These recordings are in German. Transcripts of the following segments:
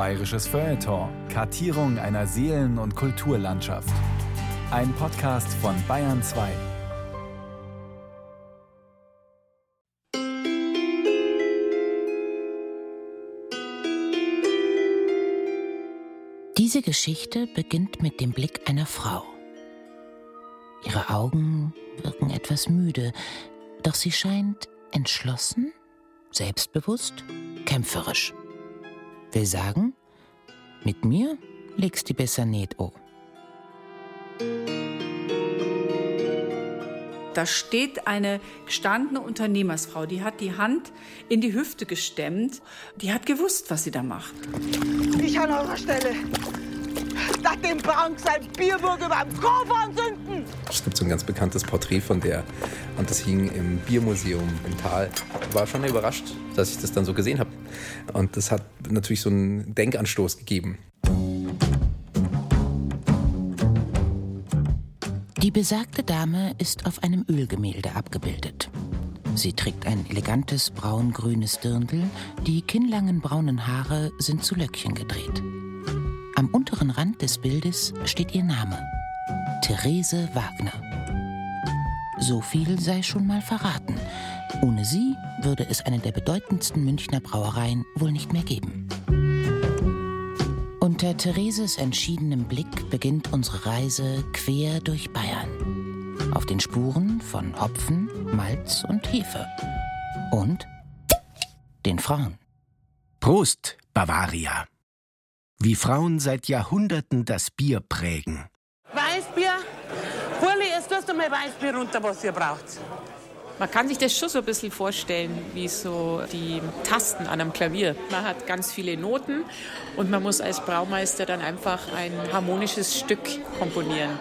Bayerisches Feuilleton. Kartierung einer Seelen- und Kulturlandschaft. Ein Podcast von Bayern 2. Diese Geschichte beginnt mit dem Blick einer Frau. Ihre Augen wirken etwas müde, doch sie scheint entschlossen, selbstbewusst, kämpferisch. Will sagen, mit mir legst du besser nicht an. Da steht eine gestandene Unternehmersfrau, die hat die Hand in die Hüfte gestemmt. Die hat gewusst, was sie da macht. Ich an eurer Stelle. Nach dem Bank sein Bierburg über dem Kopf anzünden. Es gibt so ein ganz bekanntes Porträt von der und das hing im Biermuseum im Tal. War schon überrascht, dass ich das dann so gesehen habe. Und das hat natürlich so einen Denkanstoß gegeben. Die besagte Dame ist auf einem Ölgemälde abgebildet. Sie trägt ein elegantes braun-grünes Dirndl, die kinnlangen braunen Haare sind zu Löckchen gedreht. Am unteren Rand des Bildes steht ihr Name: Therese Wagner. So viel sei schon mal verraten. Ohne sie würde es eine der bedeutendsten Münchner Brauereien wohl nicht mehr geben. Unter Thereses entschiedenem Blick beginnt unsere Reise quer durch Bayern. Auf den Spuren von Hopfen, Malz und Hefe. Und den Frauen. Prost, Bavaria. Wie Frauen seit Jahrhunderten das Bier prägen. Weißbier? Hurli, jetzt tust du mal Weißbier runter, was ihr braucht. Man kann sich das schon so ein bisschen vorstellen, wie so die Tasten an einem Klavier. Man hat ganz viele Noten und man muss als Braumeister dann einfach ein harmonisches Stück komponieren.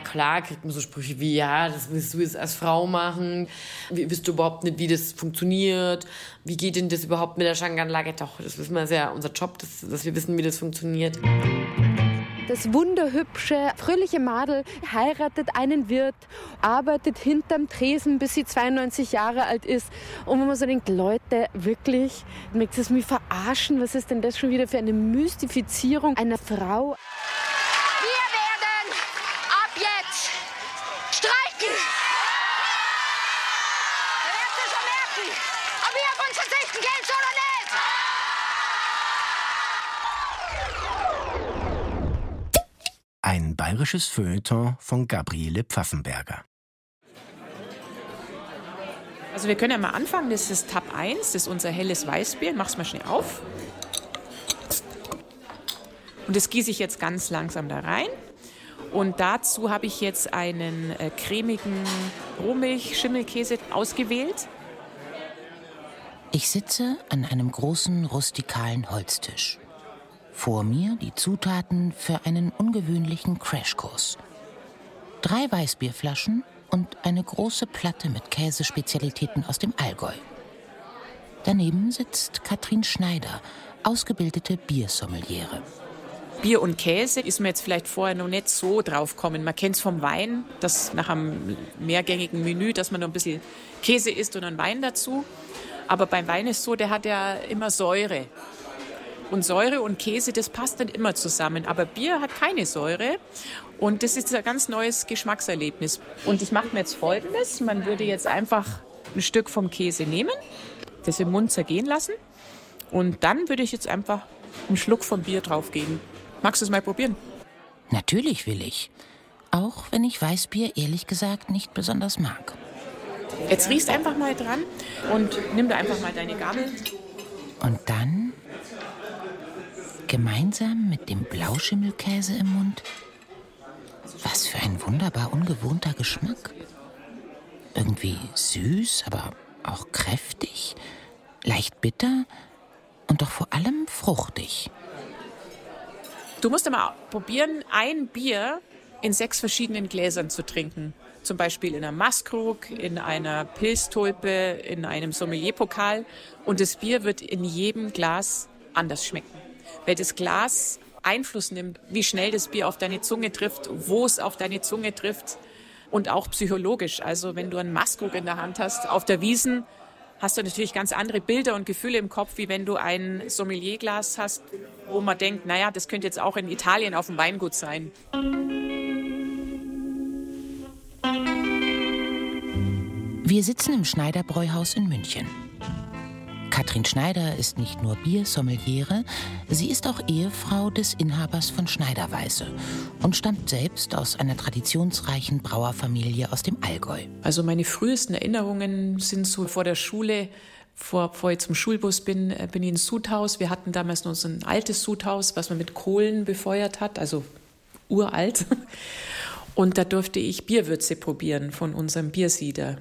Klar kriegt man so Sprüche wie, ja, das willst du jetzt als Frau machen. Wie, wisst du überhaupt nicht, wie das funktioniert? Wie geht denn das überhaupt mit der Schanganlage? Doch, das wissen wir sehr, unser Job, dass, dass wir wissen, wie das funktioniert. Das wunderhübsche, fröhliche Madel heiratet einen Wirt, arbeitet hinterm Tresen, bis sie 92 Jahre alt ist. Und wenn man so denkt, Leute, wirklich, mögt es mich verarschen? Was ist denn das schon wieder für eine Mystifizierung einer Frau? Ein bayerisches Feuilleton von Gabriele Pfaffenberger. Also wir können ja mal anfangen. Das ist Tab 1, das ist unser helles Weißbier. Mach's mal schnell auf. Und das gieße ich jetzt ganz langsam da rein. Und dazu habe ich jetzt einen äh, cremigen Rohmilch-Schimmelkäse ausgewählt. Ich sitze an einem großen rustikalen Holztisch. Vor mir die Zutaten für einen ungewöhnlichen Crashkurs. Drei Weißbierflaschen und eine große Platte mit Käsespezialitäten aus dem Allgäu. Daneben sitzt Katrin Schneider, ausgebildete Biersommeliere. Bier und Käse ist mir jetzt vielleicht vorher noch nicht so drauf gekommen. Man kennt es vom Wein, dass nach einem mehrgängigen Menü, dass man noch ein bisschen Käse isst und einen Wein dazu. Aber beim Wein ist so, der hat ja immer Säure. Und Säure und Käse, das passt nicht immer zusammen. Aber Bier hat keine Säure. Und das ist ein ganz neues Geschmackserlebnis. Und ich mache mir jetzt Folgendes. Man würde jetzt einfach ein Stück vom Käse nehmen, das im Mund zergehen lassen. Und dann würde ich jetzt einfach einen Schluck vom Bier draufgeben. Magst du es mal probieren? Natürlich will ich. Auch wenn ich Weißbier ehrlich gesagt nicht besonders mag. Jetzt riechst einfach mal dran und nimm da einfach mal deine Gabel. Und dann gemeinsam mit dem Blauschimmelkäse im Mund. Was für ein wunderbar ungewohnter Geschmack. Irgendwie süß, aber auch kräftig, leicht bitter und doch vor allem fruchtig. Du musst mal probieren, ein Bier in sechs verschiedenen Gläsern zu trinken. Zum Beispiel in einer Maskrug, in einer Pilztulpe, in einem Sommelierpokal. Und das Bier wird in jedem Glas anders schmecken weil das Glas Einfluss nimmt, wie schnell das Bier auf deine Zunge trifft, wo es auf deine Zunge trifft. und auch psychologisch. Also wenn du einen Maskog in der Hand hast auf der Wiesen, hast du natürlich ganz andere Bilder und Gefühle im Kopf, wie wenn du ein Sommelierglas hast, wo man denkt, naja, das könnte jetzt auch in Italien auf dem Weingut sein. Wir sitzen im Schneiderbräuhaus in München. Katrin Schneider ist nicht nur Biersommeliere, sie ist auch Ehefrau des Inhabers von Schneiderweise und stammt selbst aus einer traditionsreichen Brauerfamilie aus dem Allgäu. Also meine frühesten Erinnerungen sind so vor der Schule, vor, bevor ich zum Schulbus bin, äh, bin ich ins Sudhaus. Wir hatten damals noch so ein altes Sudhaus, was man mit Kohlen befeuert hat, also uralt. Und da durfte ich Bierwürze probieren von unserem Biersieder.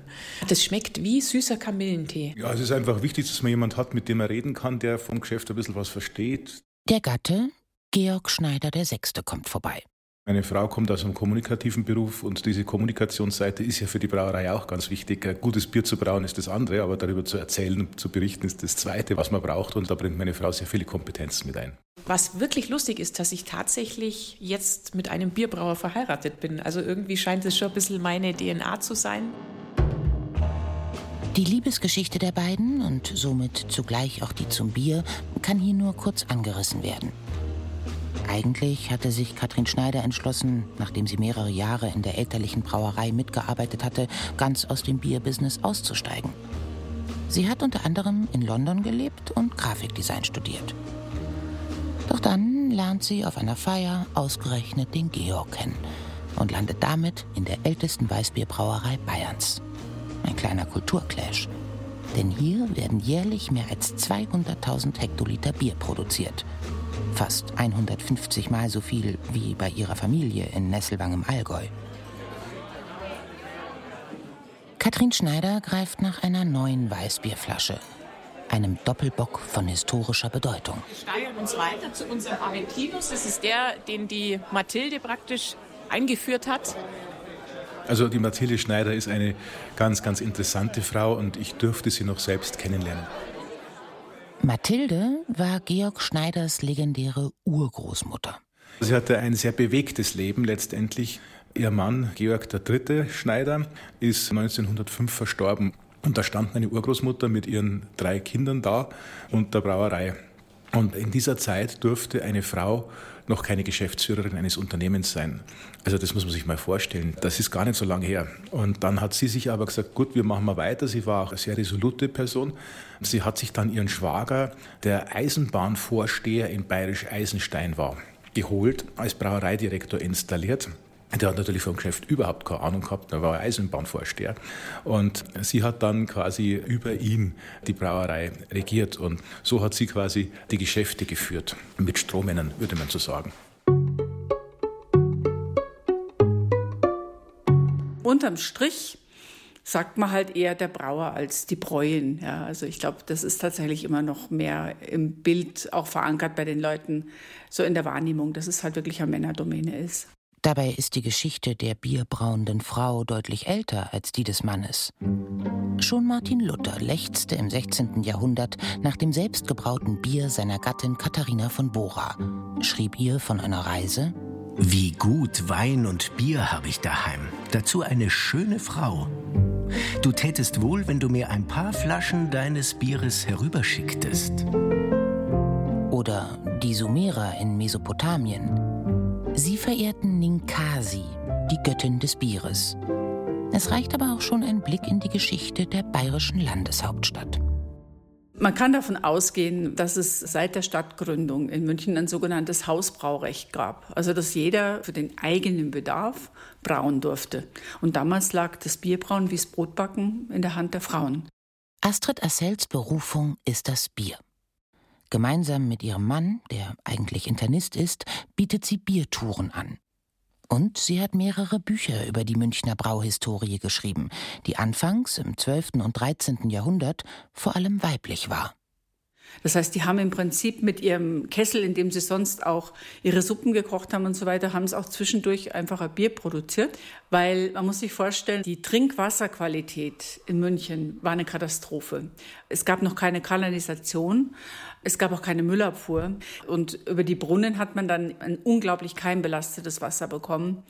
Das schmeckt wie süßer Kamillentee. Ja, es ist einfach wichtig, dass man jemanden hat, mit dem er reden kann, der vom Geschäft ein bisschen was versteht. Der Gatte, Georg Schneider der Sechste, kommt vorbei. Meine Frau kommt aus einem kommunikativen Beruf und diese Kommunikationsseite ist ja für die Brauerei auch ganz wichtig. Ein gutes Bier zu brauen ist das andere, aber darüber zu erzählen und zu berichten ist das zweite, was man braucht und da bringt meine Frau sehr viele Kompetenzen mit ein. Was wirklich lustig ist, dass ich tatsächlich jetzt mit einem Bierbrauer verheiratet bin. Also irgendwie scheint es schon ein bisschen meine DNA zu sein. Die Liebesgeschichte der beiden und somit zugleich auch die zum Bier kann hier nur kurz angerissen werden. Eigentlich hatte sich Katrin Schneider entschlossen, nachdem sie mehrere Jahre in der elterlichen Brauerei mitgearbeitet hatte, ganz aus dem Bierbusiness auszusteigen. Sie hat unter anderem in London gelebt und Grafikdesign studiert. Doch dann lernt sie auf einer Feier ausgerechnet den Georg kennen und landet damit in der ältesten Weißbierbrauerei Bayerns. Ein kleiner Kulturclash. Denn hier werden jährlich mehr als 200.000 Hektoliter Bier produziert fast 150 Mal so viel wie bei ihrer Familie in Nesselwang im Allgäu. Katrin Schneider greift nach einer neuen Weißbierflasche, einem Doppelbock von historischer Bedeutung. Wir steigern uns weiter zu unserem Aventinus. Das ist der, den die Mathilde praktisch eingeführt hat. Also die Mathilde Schneider ist eine ganz, ganz interessante Frau und ich durfte sie noch selbst kennenlernen. Mathilde war Georg Schneiders legendäre Urgroßmutter. Sie hatte ein sehr bewegtes Leben letztendlich. Ihr Mann, Georg III. Schneider, ist 1905 verstorben. Und da stand meine Urgroßmutter mit ihren drei Kindern da und der Brauerei. Und in dieser Zeit durfte eine Frau noch keine Geschäftsführerin eines Unternehmens sein. Also das muss man sich mal vorstellen. Das ist gar nicht so lange her. Und dann hat sie sich aber gesagt, gut, wir machen mal weiter. Sie war auch eine sehr resolute Person. Sie hat sich dann ihren Schwager, der Eisenbahnvorsteher in Bayerisch Eisenstein war, geholt, als Brauereidirektor installiert. Der hat natürlich vom Geschäft überhaupt keine Ahnung gehabt, er war Eisenbahnvorsteher. Und sie hat dann quasi über ihm die Brauerei regiert. Und so hat sie quasi die Geschäfte geführt. Mit Strohmännern, würde man so sagen. Unterm Strich sagt man halt eher der Brauer als die Bräuen. Ja, also ich glaube, das ist tatsächlich immer noch mehr im Bild auch verankert bei den Leuten, so in der Wahrnehmung, dass es halt wirklich eine Männerdomäne ist. Dabei ist die Geschichte der bierbrauenden Frau deutlich älter als die des Mannes. Schon Martin Luther lechzte im 16. Jahrhundert nach dem selbstgebrauten Bier seiner Gattin Katharina von Bora, schrieb ihr von einer Reise Wie gut Wein und Bier habe ich daheim, dazu eine schöne Frau. Du tätest wohl, wenn du mir ein paar Flaschen deines Bieres herüberschicktest. Oder die Sumerer in Mesopotamien, Sie verehrten Ninkasi, die Göttin des Bieres. Es reicht aber auch schon ein Blick in die Geschichte der bayerischen Landeshauptstadt. Man kann davon ausgehen, dass es seit der Stadtgründung in München ein sogenanntes Hausbraurecht gab. Also dass jeder für den eigenen Bedarf brauen durfte. Und damals lag das Bierbrauen wie das Brotbacken in der Hand der Frauen. Astrid Assels Berufung ist das Bier. Gemeinsam mit ihrem Mann, der eigentlich Internist ist, bietet sie Biertouren an. Und sie hat mehrere Bücher über die Münchner Brauhistorie geschrieben, die anfangs im 12. und 13. Jahrhundert vor allem weiblich war. Das heißt, die haben im Prinzip mit ihrem Kessel, in dem sie sonst auch ihre Suppen gekocht haben und so weiter, haben es auch zwischendurch einfach ein Bier produziert, weil man muss sich vorstellen, die Trinkwasserqualität in München war eine Katastrophe, Es gab noch keine Kanalisation. Es gab auch keine Müllabfuhr. Und über die Brunnen hat man dann ein unglaublich keimbelastetes Wasser bekommen.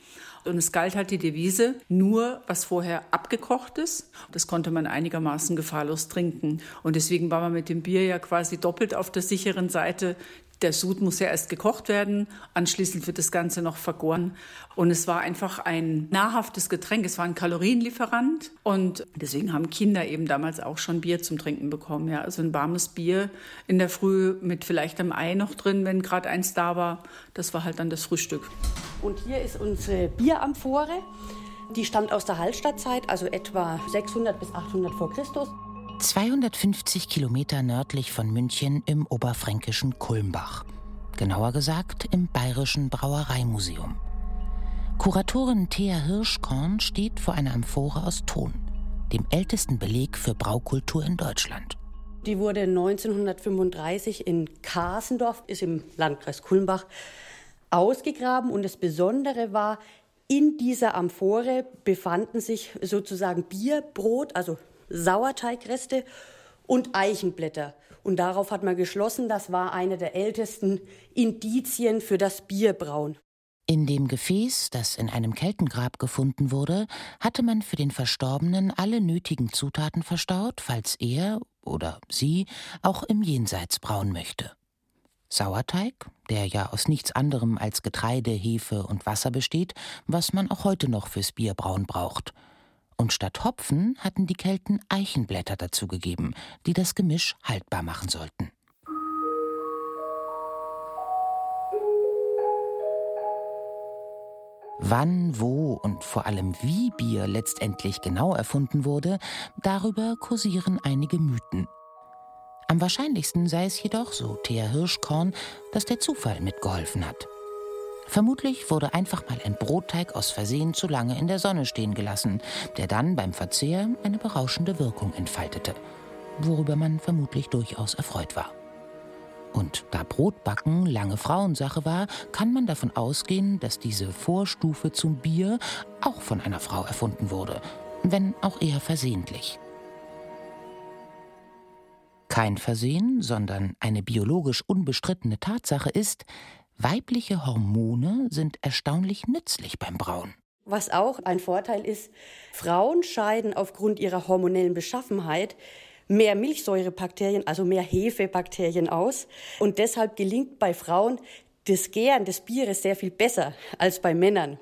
Und es galt halt die Devise, nur was vorher abgekocht ist, das konnte man einigermaßen gefahrlos trinken. Und deswegen war man mit dem Bier ja quasi doppelt auf der sicheren Seite. Der Sud muss ja erst gekocht werden, anschließend wird das Ganze noch vergoren. Und es war einfach ein nahrhaftes Getränk, es war ein Kalorienlieferant. Und deswegen haben Kinder eben damals auch schon Bier zum Trinken bekommen. Ja. Also ein warmes Bier in der Früh mit vielleicht einem Ei noch drin, wenn gerade eins da war, das war halt dann das Frühstück. Und hier ist unsere Bieramphore. Die stammt aus der Hallstattzeit, also etwa 600 bis 800 vor Christus. 250 Kilometer nördlich von München im oberfränkischen Kulmbach. Genauer gesagt im Bayerischen Brauereimuseum. Kuratorin Thea Hirschkorn steht vor einer Amphore aus Ton, dem ältesten Beleg für Braukultur in Deutschland. Die wurde 1935 in Kasendorf, ist im Landkreis Kulmbach, ausgegraben. Und das Besondere war, in dieser Amphore befanden sich sozusagen Bierbrot, also Sauerteigreste und Eichenblätter. Und darauf hat man geschlossen, das war eine der ältesten Indizien für das Bierbrauen. In dem Gefäß, das in einem Keltengrab gefunden wurde, hatte man für den Verstorbenen alle nötigen Zutaten verstaut, falls er oder sie auch im Jenseits brauen möchte. Sauerteig, der ja aus nichts anderem als Getreide, Hefe und Wasser besteht, was man auch heute noch fürs Bierbrauen braucht – und statt Hopfen hatten die Kelten Eichenblätter dazugegeben, die das Gemisch haltbar machen sollten. Wann, wo und vor allem wie Bier letztendlich genau erfunden wurde, darüber kursieren einige Mythen. Am wahrscheinlichsten sei es jedoch, so Thea Hirschkorn, dass der Zufall mitgeholfen hat. Vermutlich wurde einfach mal ein Brotteig aus Versehen zu lange in der Sonne stehen gelassen, der dann beim Verzehr eine berauschende Wirkung entfaltete, worüber man vermutlich durchaus erfreut war. Und da Brotbacken lange Frauensache war, kann man davon ausgehen, dass diese Vorstufe zum Bier auch von einer Frau erfunden wurde, wenn auch eher versehentlich. Kein Versehen, sondern eine biologisch unbestrittene Tatsache ist, Weibliche Hormone sind erstaunlich nützlich beim Brauen. Was auch ein Vorteil ist, Frauen scheiden aufgrund ihrer hormonellen Beschaffenheit mehr Milchsäurebakterien, also mehr Hefebakterien aus. Und deshalb gelingt bei Frauen das Gären des Bieres sehr viel besser als bei Männern.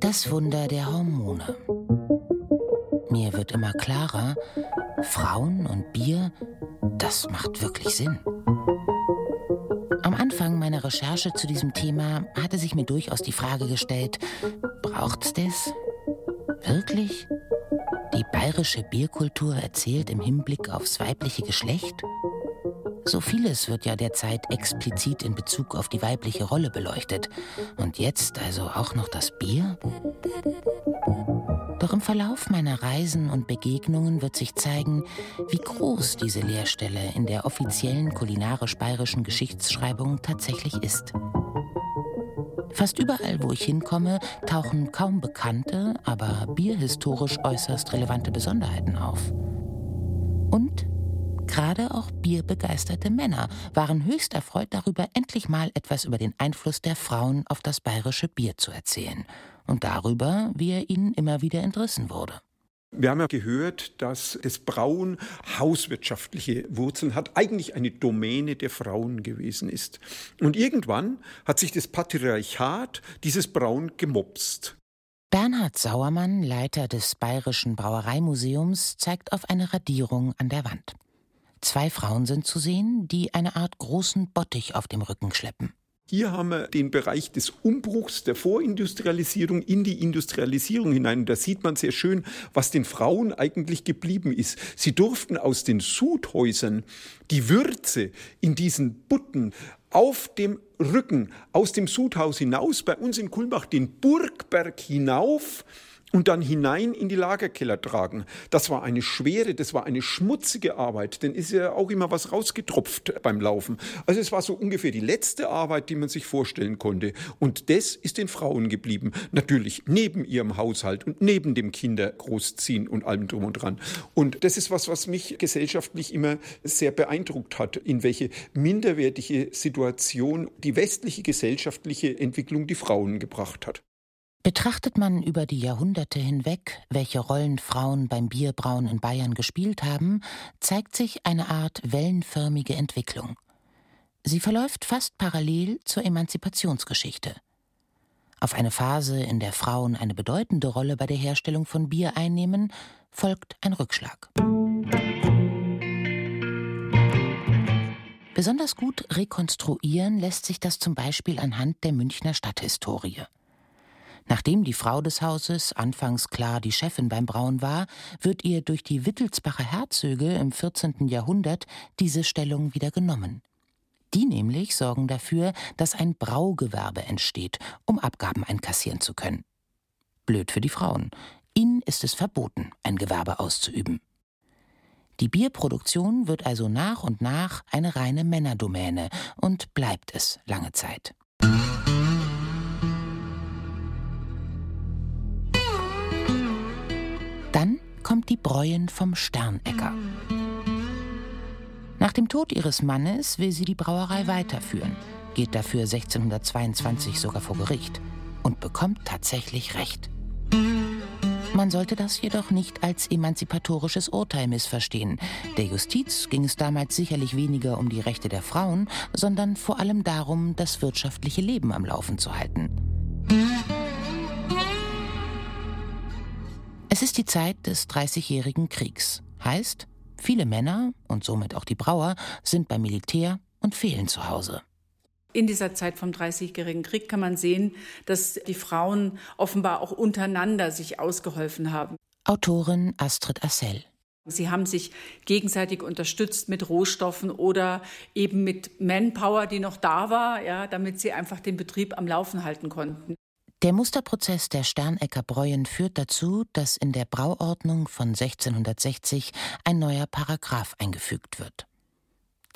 Das Wunder der Hormone. Mir wird immer klarer, Frauen und Bier, das macht wirklich Sinn. Anfang meiner Recherche zu diesem Thema hatte sich mir durchaus die Frage gestellt, braucht's das? Wirklich? Die bayerische Bierkultur erzählt im Hinblick aufs weibliche Geschlecht? So vieles wird ja derzeit explizit in Bezug auf die weibliche Rolle beleuchtet. Und jetzt also auch noch das Bier? Doch im Verlauf meiner Reisen und Begegnungen wird sich zeigen, wie groß diese Leerstelle in der offiziellen kulinarisch-bayerischen Geschichtsschreibung tatsächlich ist. Fast überall, wo ich hinkomme, tauchen kaum bekannte, aber bierhistorisch äußerst relevante Besonderheiten auf. Und gerade auch bierbegeisterte Männer waren höchst erfreut darüber, endlich mal etwas über den Einfluss der Frauen auf das bayerische Bier zu erzählen und darüber, wie er ihnen immer wieder entrissen wurde. Wir haben ja gehört, dass das Brauen hauswirtschaftliche Wurzeln hat, eigentlich eine Domäne der Frauen gewesen ist. Und irgendwann hat sich das Patriarchat dieses Brauen gemopst. Bernhard Sauermann, Leiter des Bayerischen Brauereimuseums, zeigt auf eine Radierung an der Wand. Zwei Frauen sind zu sehen, die eine Art großen Bottich auf dem Rücken schleppen. Hier haben wir den Bereich des Umbruchs der Vorindustrialisierung in die Industrialisierung hinein. Und da sieht man sehr schön, was den Frauen eigentlich geblieben ist. Sie durften aus den Sudhäusern die Würze in diesen Butten auf dem Rücken aus dem Sudhaus hinaus, bei uns in Kulmbach den Burgberg hinauf und dann hinein in die Lagerkeller tragen. Das war eine schwere, das war eine schmutzige Arbeit, denn ist ja auch immer was rausgetropft beim Laufen. Also es war so ungefähr die letzte Arbeit, die man sich vorstellen konnte. Und das ist den Frauen geblieben. Natürlich neben ihrem Haushalt und neben dem Kindergroßziehen und allem drum und dran. Und das ist was, was mich gesellschaftlich immer sehr beeindruckt hat, in welche minderwertige Situation die westliche gesellschaftliche Entwicklung die Frauen gebracht hat. Betrachtet man über die Jahrhunderte hinweg, welche Rollen Frauen beim Bierbrauen in Bayern gespielt haben, zeigt sich eine Art wellenförmige Entwicklung. Sie verläuft fast parallel zur Emanzipationsgeschichte. Auf eine Phase, in der Frauen eine bedeutende Rolle bei der Herstellung von Bier einnehmen, folgt ein Rückschlag. Besonders gut rekonstruieren lässt sich das zum Beispiel anhand der Münchner Stadthistorie. Nachdem die Frau des Hauses anfangs klar die Chefin beim Brauen war, wird ihr durch die Wittelsbacher Herzöge im 14. Jahrhundert diese Stellung wieder genommen. Die nämlich sorgen dafür, dass ein Braugewerbe entsteht, um Abgaben einkassieren zu können. Blöd für die Frauen. Ihnen ist es verboten, ein Gewerbe auszuüben. Die Bierproduktion wird also nach und nach eine reine Männerdomäne und bleibt es lange Zeit. Die Bräuen vom Sternecker. Nach dem Tod ihres Mannes will sie die Brauerei weiterführen, geht dafür 1622 sogar vor Gericht und bekommt tatsächlich Recht. Man sollte das jedoch nicht als emanzipatorisches Urteil missverstehen. Der Justiz ging es damals sicherlich weniger um die Rechte der Frauen, sondern vor allem darum, das wirtschaftliche Leben am Laufen zu halten. Ist die Zeit des Dreißigjährigen Kriegs. Heißt, viele Männer und somit auch die Brauer sind beim Militär und fehlen zu Hause. In dieser Zeit vom Dreißigjährigen Krieg kann man sehen, dass die Frauen offenbar auch untereinander sich ausgeholfen haben. Autorin Astrid Assel. Sie haben sich gegenseitig unterstützt mit Rohstoffen oder eben mit Manpower, die noch da war, ja, damit sie einfach den Betrieb am Laufen halten konnten. Der Musterprozess der Sternecker Bräuen führt dazu, dass in der Brauordnung von 1660 ein neuer Paragraph eingefügt wird.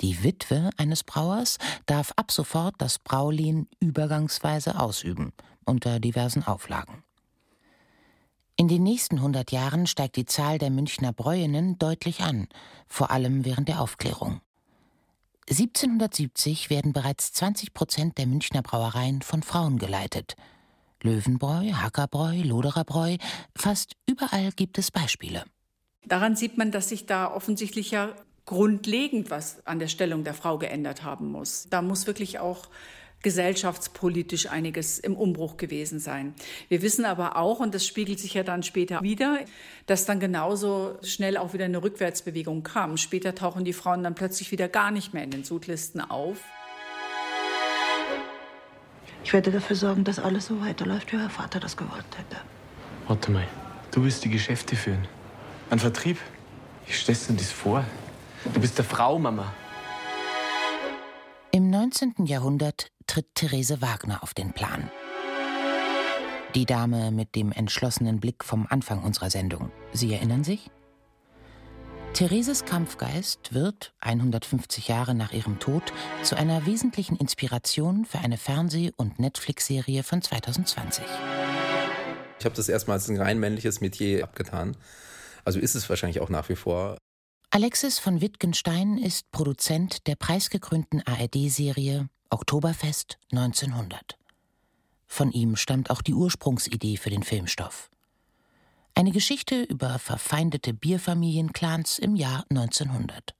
Die Witwe eines Brauers darf ab sofort das Braulehen übergangsweise ausüben, unter diversen Auflagen. In den nächsten 100 Jahren steigt die Zahl der Münchner Bräuinnen deutlich an, vor allem während der Aufklärung. 1770 werden bereits 20 Prozent der Münchner Brauereien von Frauen geleitet – Löwenbräu, Hackerbräu, Lodererbräu, fast überall gibt es Beispiele. Daran sieht man, dass sich da offensichtlich ja grundlegend was an der Stellung der Frau geändert haben muss. Da muss wirklich auch gesellschaftspolitisch einiges im Umbruch gewesen sein. Wir wissen aber auch, und das spiegelt sich ja dann später wieder, dass dann genauso schnell auch wieder eine Rückwärtsbewegung kam. Später tauchen die Frauen dann plötzlich wieder gar nicht mehr in den Sudlisten auf. Ich werde dafür sorgen, dass alles so weiterläuft, wie euer Vater das gewollt hätte. Warte mal, du willst die Geschäfte führen. Ein Vertrieb? Wie stellst du dir das vor? Du bist der Frau, Mama. Im 19. Jahrhundert tritt Therese Wagner auf den Plan. Die Dame mit dem entschlossenen Blick vom Anfang unserer Sendung. Sie erinnern sich? Thereses Kampfgeist wird, 150 Jahre nach ihrem Tod, zu einer wesentlichen Inspiration für eine Fernseh- und Netflix-Serie von 2020. Ich habe das erstmal als ein rein männliches Metier abgetan. Also ist es wahrscheinlich auch nach wie vor. Alexis von Wittgenstein ist Produzent der preisgekrönten ARD-Serie Oktoberfest 1900. Von ihm stammt auch die Ursprungsidee für den Filmstoff. Eine Geschichte über verfeindete Bierfamilienclans im Jahr 1900.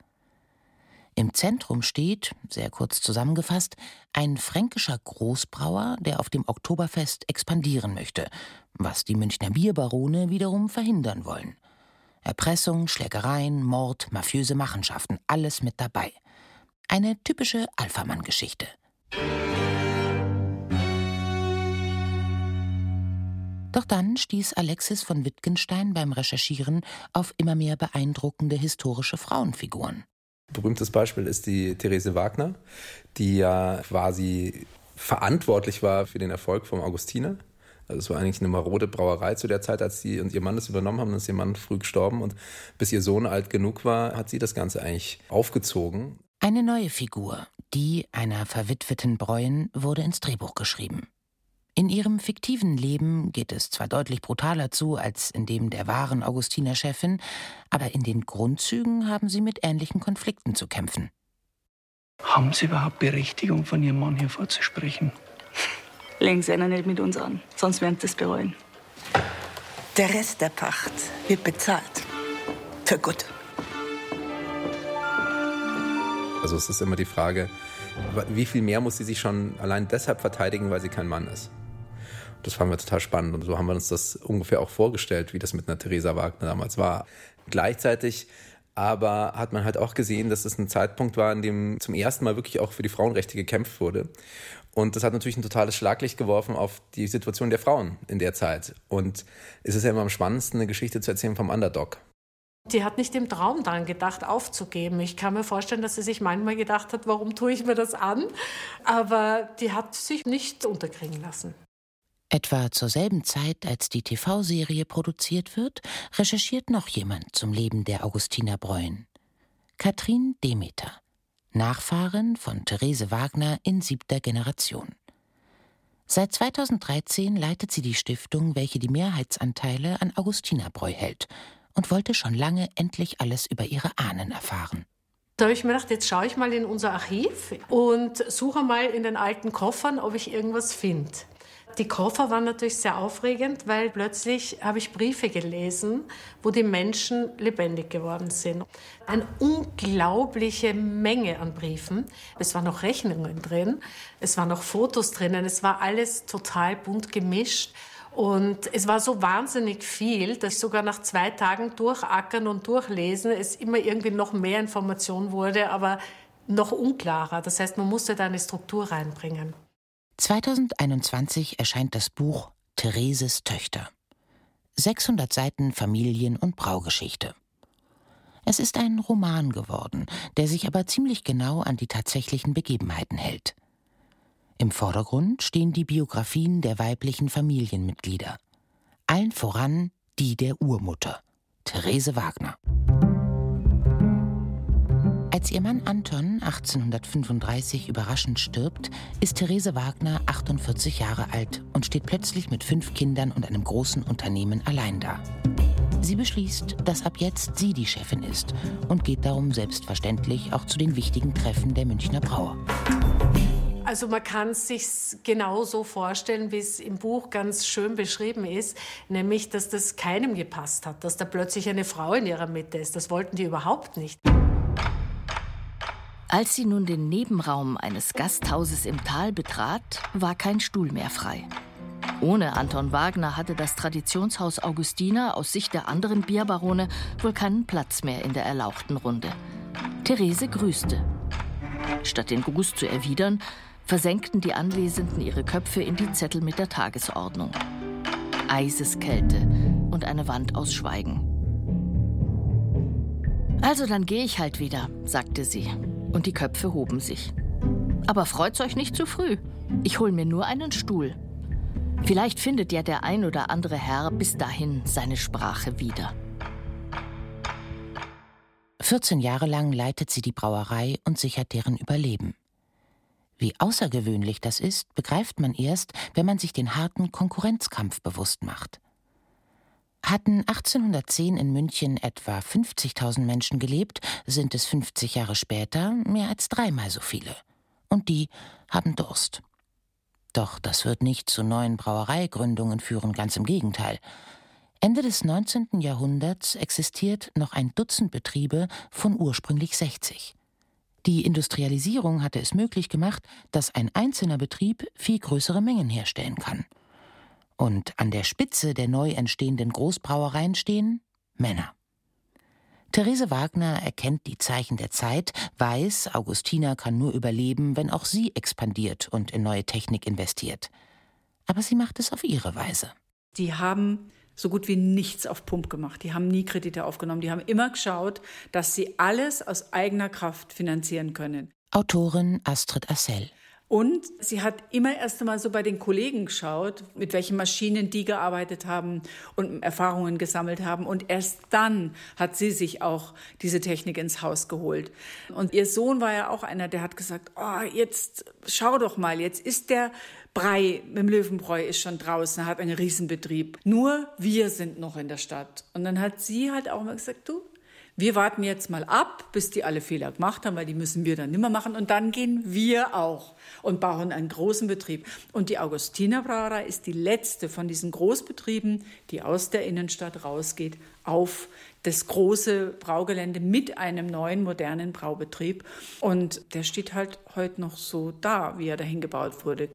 Im Zentrum steht, sehr kurz zusammengefasst, ein fränkischer Großbrauer, der auf dem Oktoberfest expandieren möchte, was die Münchner Bierbarone wiederum verhindern wollen. Erpressung, Schlägereien, Mord, mafiöse Machenschaften, alles mit dabei. Eine typische Alphamann-Geschichte. Doch dann stieß Alexis von Wittgenstein beim Recherchieren auf immer mehr beeindruckende historische Frauenfiguren. Berühmtes Beispiel ist die Therese Wagner, die ja quasi verantwortlich war für den Erfolg vom Augustiner. Also es war eigentlich eine marode Brauerei zu der Zeit, als sie und ihr Mann das übernommen haben. Dann ist ihr Mann früh gestorben und bis ihr Sohn alt genug war, hat sie das Ganze eigentlich aufgezogen. Eine neue Figur, die einer verwitweten Bräuen, wurde ins Drehbuch geschrieben. In ihrem fiktiven Leben geht es zwar deutlich brutaler zu als in dem der wahren Augustiner Chefin, aber in den Grundzügen haben sie mit ähnlichen Konflikten zu kämpfen. Haben Sie überhaupt Berechtigung, von Ihrem Mann hier vorzusprechen? Legen Sie einer nicht mit uns an, sonst werden Sie es bereuen. Der Rest der Pacht wird bezahlt. Für gut. Also es ist immer die Frage, wie viel mehr muss sie sich schon allein deshalb verteidigen, weil sie kein Mann ist. Das fanden wir total spannend und so haben wir uns das ungefähr auch vorgestellt, wie das mit einer Theresa Wagner damals war. Gleichzeitig aber hat man halt auch gesehen, dass es ein Zeitpunkt war, in dem zum ersten Mal wirklich auch für die Frauenrechte gekämpft wurde. Und das hat natürlich ein totales Schlaglicht geworfen auf die Situation der Frauen in der Zeit. Und es ist ja immer am spannendsten, eine Geschichte zu erzählen vom Underdog. Die hat nicht im Traum daran gedacht, aufzugeben. Ich kann mir vorstellen, dass sie sich manchmal gedacht hat, warum tue ich mir das an? Aber die hat sich nicht unterkriegen lassen. Etwa zur selben Zeit, als die TV-Serie produziert wird, recherchiert noch jemand zum Leben der Augustiner Bräuen. Katrin Demeter, Nachfahrin von Therese Wagner in siebter Generation. Seit 2013 leitet sie die Stiftung, welche die Mehrheitsanteile an Augustinerbräu hält und wollte schon lange endlich alles über ihre Ahnen erfahren. Da habe ich mir gedacht, jetzt schaue ich mal in unser Archiv und suche mal in den alten Koffern, ob ich irgendwas finde. Die Koffer waren natürlich sehr aufregend, weil plötzlich habe ich Briefe gelesen, wo die Menschen lebendig geworden sind. Eine unglaubliche Menge an Briefen. Es waren noch Rechnungen drin, es waren noch Fotos drinnen, es war alles total bunt gemischt. Und es war so wahnsinnig viel, dass sogar nach zwei Tagen durchackern und durchlesen es immer irgendwie noch mehr Information wurde, aber noch unklarer. Das heißt, man musste da eine Struktur reinbringen. 2021 erscheint das Buch Thereses Töchter. 600 Seiten Familien- und Braugeschichte. Es ist ein Roman geworden, der sich aber ziemlich genau an die tatsächlichen Begebenheiten hält. Im Vordergrund stehen die Biografien der weiblichen Familienmitglieder. Allen voran die der Urmutter, Therese Wagner. Als ihr Mann Anton 1835 überraschend stirbt, ist Therese Wagner 48 Jahre alt und steht plötzlich mit fünf Kindern und einem großen Unternehmen allein da. Sie beschließt, dass ab jetzt sie die Chefin ist und geht darum selbstverständlich auch zu den wichtigen Treffen der Münchner Brauer. Also man kann es sich genau so vorstellen, wie es im Buch ganz schön beschrieben ist, nämlich, dass das keinem gepasst hat, dass da plötzlich eine Frau in ihrer Mitte ist. Das wollten die überhaupt nicht. Als sie nun den Nebenraum eines Gasthauses im Tal betrat, war kein Stuhl mehr frei. Ohne Anton Wagner hatte das Traditionshaus Augustiner aus Sicht der anderen Bierbarone wohl keinen Platz mehr in der erlauchten Runde. Therese grüßte. Statt den Gruß zu erwidern, versenkten die Anwesenden ihre Köpfe in die Zettel mit der Tagesordnung. Eiseskälte und eine Wand aus Schweigen. Also dann gehe ich halt wieder, sagte sie und die Köpfe hoben sich. Aber freut's euch nicht zu früh. Ich hol mir nur einen Stuhl. Vielleicht findet ja der ein oder andere Herr bis dahin seine Sprache wieder. 14 Jahre lang leitet sie die Brauerei und sichert deren Überleben. Wie außergewöhnlich das ist, begreift man erst, wenn man sich den harten Konkurrenzkampf bewusst macht. Hatten 1810 in München etwa 50.000 Menschen gelebt, sind es 50 Jahre später mehr als dreimal so viele. Und die haben Durst. Doch das wird nicht zu neuen Brauereigründungen führen, ganz im Gegenteil. Ende des 19. Jahrhunderts existiert noch ein Dutzend Betriebe von ursprünglich 60. Die Industrialisierung hatte es möglich gemacht, dass ein einzelner Betrieb viel größere Mengen herstellen kann. Und an der Spitze der neu entstehenden Großbrauereien stehen Männer. Therese Wagner erkennt die Zeichen der Zeit, weiß, Augustina kann nur überleben, wenn auch sie expandiert und in neue Technik investiert. Aber sie macht es auf ihre Weise. Die haben so gut wie nichts auf Pump gemacht. Die haben nie Kredite aufgenommen. Die haben immer geschaut, dass sie alles aus eigener Kraft finanzieren können. Autorin Astrid Assel. Und sie hat immer erst einmal so bei den Kollegen geschaut, mit welchen Maschinen die gearbeitet haben und Erfahrungen gesammelt haben. Und erst dann hat sie sich auch diese Technik ins Haus geholt. Und ihr Sohn war ja auch einer, der hat gesagt, oh, jetzt schau doch mal, jetzt ist der Brei mit dem Löwenbräu ist schon draußen, hat einen Riesenbetrieb. Nur wir sind noch in der Stadt. Und dann hat sie halt auch mal gesagt, du, wir warten jetzt mal ab, bis die alle Fehler gemacht haben, weil die müssen wir dann nimmer machen. Und dann gehen wir auch und bauen einen großen Betrieb. Und die Augustiner Brauerei ist die letzte von diesen Großbetrieben, die aus der Innenstadt rausgeht auf das große Braugelände mit einem neuen modernen Braubetrieb. Und der steht halt heute noch so da, wie er dahin gebaut wurde.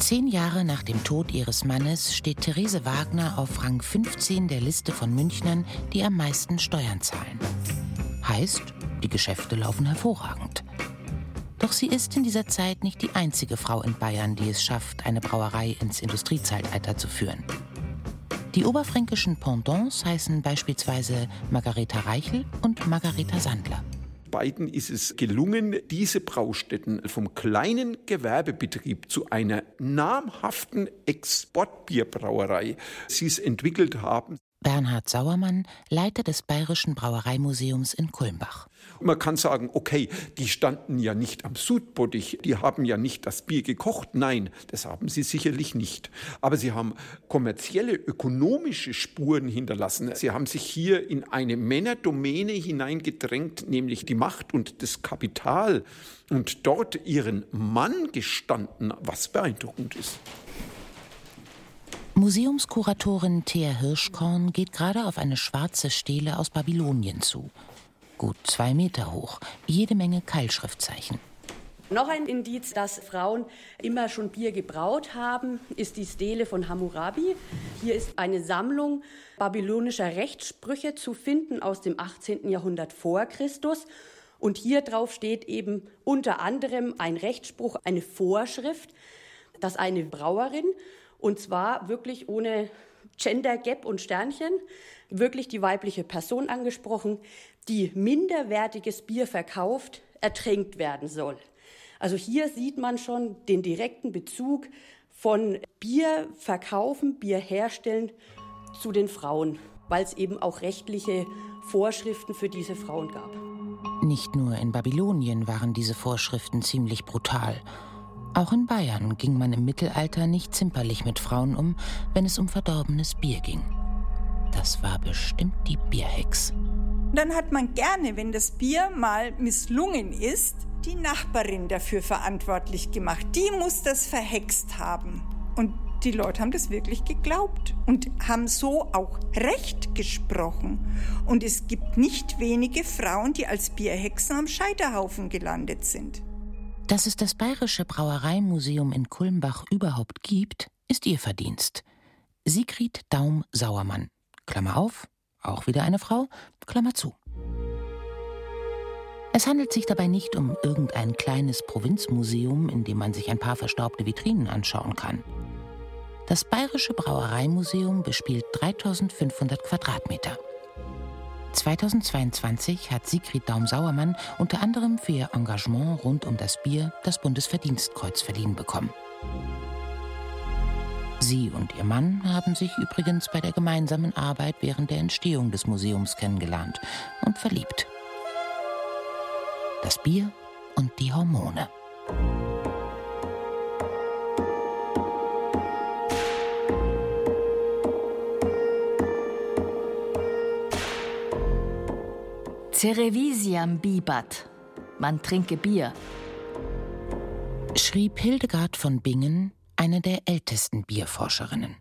Zehn Jahre nach dem Tod ihres Mannes steht Therese Wagner auf Rang 15 der Liste von Münchnern, die am meisten Steuern zahlen. Heißt, die Geschäfte laufen hervorragend. Doch sie ist in dieser Zeit nicht die einzige Frau in Bayern, die es schafft, eine Brauerei ins Industriezeitalter zu führen. Die oberfränkischen Pendants heißen beispielsweise Margareta Reichel und Margareta Sandler beiden ist es gelungen, diese Braustätten vom kleinen Gewerbebetrieb zu einer namhaften Exportbierbrauerei sie es entwickelt haben. Bernhard Sauermann, Leiter des Bayerischen Brauereimuseums in Kulmbach. Man kann sagen, okay, die standen ja nicht am Sudbottich, die haben ja nicht das Bier gekocht. Nein, das haben sie sicherlich nicht. Aber sie haben kommerzielle, ökonomische Spuren hinterlassen. Sie haben sich hier in eine Männerdomäne hineingedrängt, nämlich die Macht und das Kapital und dort ihren Mann gestanden, was beeindruckend ist. Museumskuratorin Thea Hirschkorn geht gerade auf eine schwarze Stele aus Babylonien zu. Gut zwei Meter hoch, jede Menge Keilschriftzeichen. Noch ein Indiz, dass Frauen immer schon Bier gebraut haben, ist die Stele von Hammurabi. Hier ist eine Sammlung babylonischer Rechtssprüche zu finden aus dem 18. Jahrhundert vor Christus. Und hier drauf steht eben unter anderem ein Rechtsspruch, eine Vorschrift, dass eine Brauerin und zwar wirklich ohne Gender Gap und Sternchen, wirklich die weibliche Person angesprochen, die minderwertiges Bier verkauft, ertränkt werden soll. Also hier sieht man schon den direkten Bezug von Bier verkaufen, Bier herstellen zu den Frauen, weil es eben auch rechtliche Vorschriften für diese Frauen gab. Nicht nur in Babylonien waren diese Vorschriften ziemlich brutal. Auch in Bayern ging man im Mittelalter nicht zimperlich mit Frauen um, wenn es um verdorbenes Bier ging. Das war bestimmt die Bierhex. Dann hat man gerne, wenn das Bier mal misslungen ist, die Nachbarin dafür verantwortlich gemacht. Die muss das verhext haben. Und die Leute haben das wirklich geglaubt und haben so auch Recht gesprochen. Und es gibt nicht wenige Frauen, die als Bierhexen am Scheiterhaufen gelandet sind. Dass es das Bayerische Brauereimuseum in Kulmbach überhaupt gibt, ist ihr Verdienst. Sigrid Daum-Sauermann. Klammer auf, auch wieder eine Frau, Klammer zu. Es handelt sich dabei nicht um irgendein kleines Provinzmuseum, in dem man sich ein paar verstaubte Vitrinen anschauen kann. Das Bayerische Brauereimuseum bespielt 3500 Quadratmeter. 2022 hat Sigrid Daum-Sauermann unter anderem für ihr Engagement rund um das Bier das Bundesverdienstkreuz verliehen bekommen. Sie und ihr Mann haben sich übrigens bei der gemeinsamen Arbeit während der Entstehung des Museums kennengelernt und verliebt. Das Bier und die Hormone. Cerevisiam bibat. Man trinke Bier. Schrieb Hildegard von Bingen, eine der ältesten Bierforscherinnen.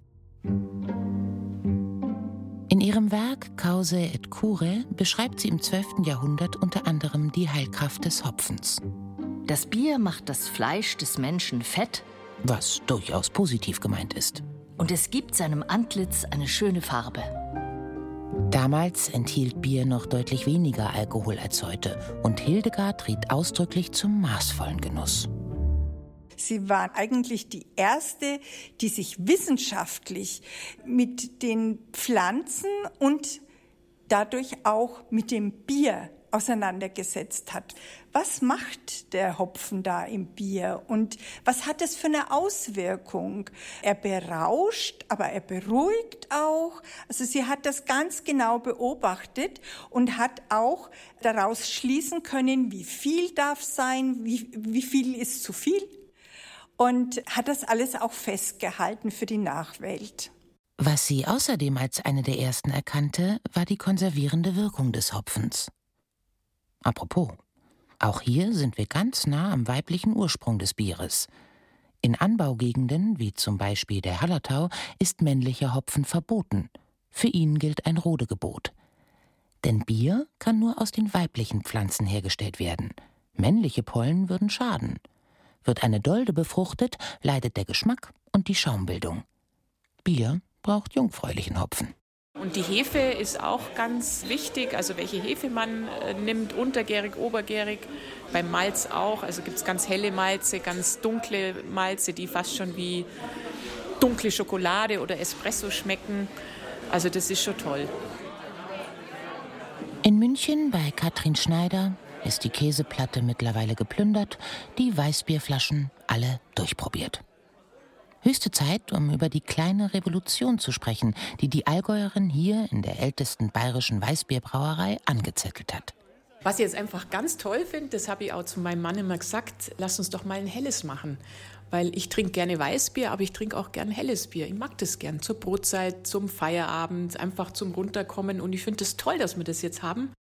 In ihrem Werk Cause et Cure beschreibt sie im 12. Jahrhundert unter anderem die Heilkraft des Hopfens. Das Bier macht das Fleisch des Menschen fett, was durchaus positiv gemeint ist. Und es gibt seinem Antlitz eine schöne Farbe. Damals enthielt Bier noch deutlich weniger Alkohol als heute und Hildegard riet ausdrücklich zum maßvollen Genuss. Sie war eigentlich die erste, die sich wissenschaftlich mit den Pflanzen und dadurch auch mit dem Bier auseinandergesetzt hat. Was macht der Hopfen da im Bier und was hat es für eine Auswirkung? Er berauscht, aber er beruhigt auch. Also sie hat das ganz genau beobachtet und hat auch daraus schließen können, wie viel darf sein, wie, wie viel ist zu viel und hat das alles auch festgehalten für die Nachwelt. Was sie außerdem als eine der ersten erkannte, war die konservierende Wirkung des Hopfens. Apropos, auch hier sind wir ganz nah am weiblichen Ursprung des Bieres. In Anbaugegenden, wie zum Beispiel der Hallertau, ist männlicher Hopfen verboten. Für ihn gilt ein Rodegebot. Denn Bier kann nur aus den weiblichen Pflanzen hergestellt werden. Männliche Pollen würden schaden. Wird eine Dolde befruchtet, leidet der Geschmack und die Schaumbildung. Bier braucht jungfräulichen Hopfen. Und die Hefe ist auch ganz wichtig, also welche Hefe man äh, nimmt, untergärig, obergärig. Beim Malz auch, also gibt es ganz helle Malze, ganz dunkle Malze, die fast schon wie dunkle Schokolade oder Espresso schmecken. Also das ist schon toll. In München bei Katrin Schneider ist die Käseplatte mittlerweile geplündert, die Weißbierflaschen alle durchprobiert. Höchste Zeit, um über die kleine Revolution zu sprechen, die die Allgäuerin hier in der ältesten bayerischen Weißbierbrauerei angezettelt hat. Was ich jetzt einfach ganz toll finde, das habe ich auch zu meinem Mann immer gesagt, lass uns doch mal ein helles machen. Weil ich trinke gerne Weißbier, aber ich trinke auch gern helles Bier. Ich mag das gern zur Brotzeit, zum Feierabend, einfach zum Runterkommen. Und ich finde es das toll, dass wir das jetzt haben.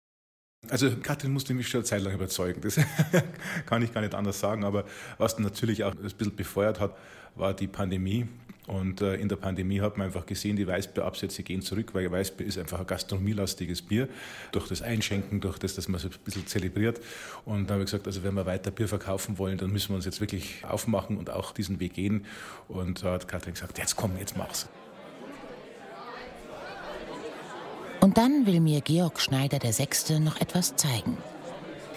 Also Katrin musste mich schon eine Zeit lang überzeugen, das kann ich gar nicht anders sagen, aber was natürlich auch ein bisschen befeuert hat, war die Pandemie. Und äh, in der Pandemie hat man einfach gesehen, die Weißbierabsätze gehen zurück, weil Weißbier ist einfach ein gastronomielastiges Bier. Durch das Einschenken, durch das, dass man so ein bisschen zelebriert. Und da habe ich gesagt, also wenn wir weiter Bier verkaufen wollen, dann müssen wir uns jetzt wirklich aufmachen und auch diesen Weg gehen. Und da hat Katrin gesagt, jetzt komm, jetzt mach's. Und dann will mir Georg Schneider der Sechste noch etwas zeigen.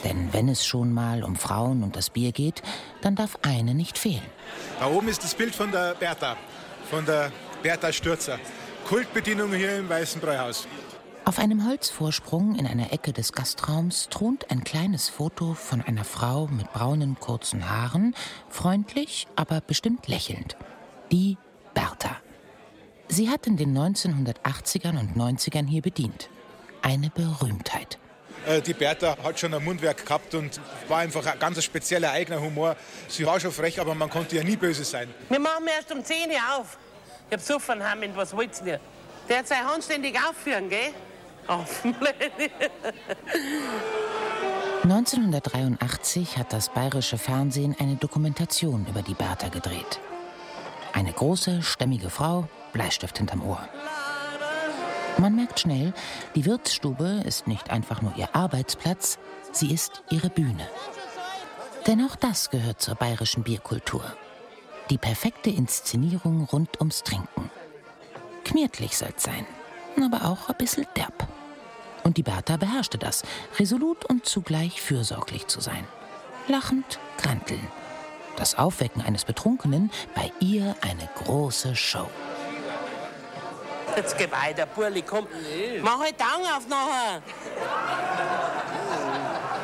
Denn wenn es schon mal um Frauen und das Bier geht, dann darf eine nicht fehlen. Da oben ist das Bild von der Bertha, von der Bertha Stürzer. Kultbedienung hier im Weißen Bräuhaus. Auf einem Holzvorsprung in einer Ecke des Gastraums thront ein kleines Foto von einer Frau mit braunen kurzen Haaren, freundlich, aber bestimmt lächelnd. Die Bertha. Sie hat in den 1980ern und 90ern hier bedient. Eine Berühmtheit. Äh, die Bertha hat schon ein Mundwerk gehabt und war einfach ein ganz spezieller eigener Humor. Sie war schon frech, aber man konnte ja nie böse sein. Wir machen erst um 10 Uhr auf. Ich hab Suffern haben, was wollt's ihr? Der hat sein handständig aufführen, gell? Auf 1983 hat das bayerische Fernsehen eine Dokumentation über die Bertha gedreht. Eine große, stämmige Frau, Bleistift hinterm Ohr. Man merkt schnell, die Wirtsstube ist nicht einfach nur ihr Arbeitsplatz, sie ist ihre Bühne. Denn auch das gehört zur bayerischen Bierkultur. Die perfekte Inszenierung rund ums Trinken. Kmirtlich soll's sein, aber auch ein bisschen derb. Und die Bertha beherrschte das, resolut und zugleich fürsorglich zu sein. Lachend, granteln. Das Aufwecken eines Betrunkenen, bei ihr eine große Show. Jetzt geh weiter, Burli, komm. Nee. Mach halt Augen auf nachher.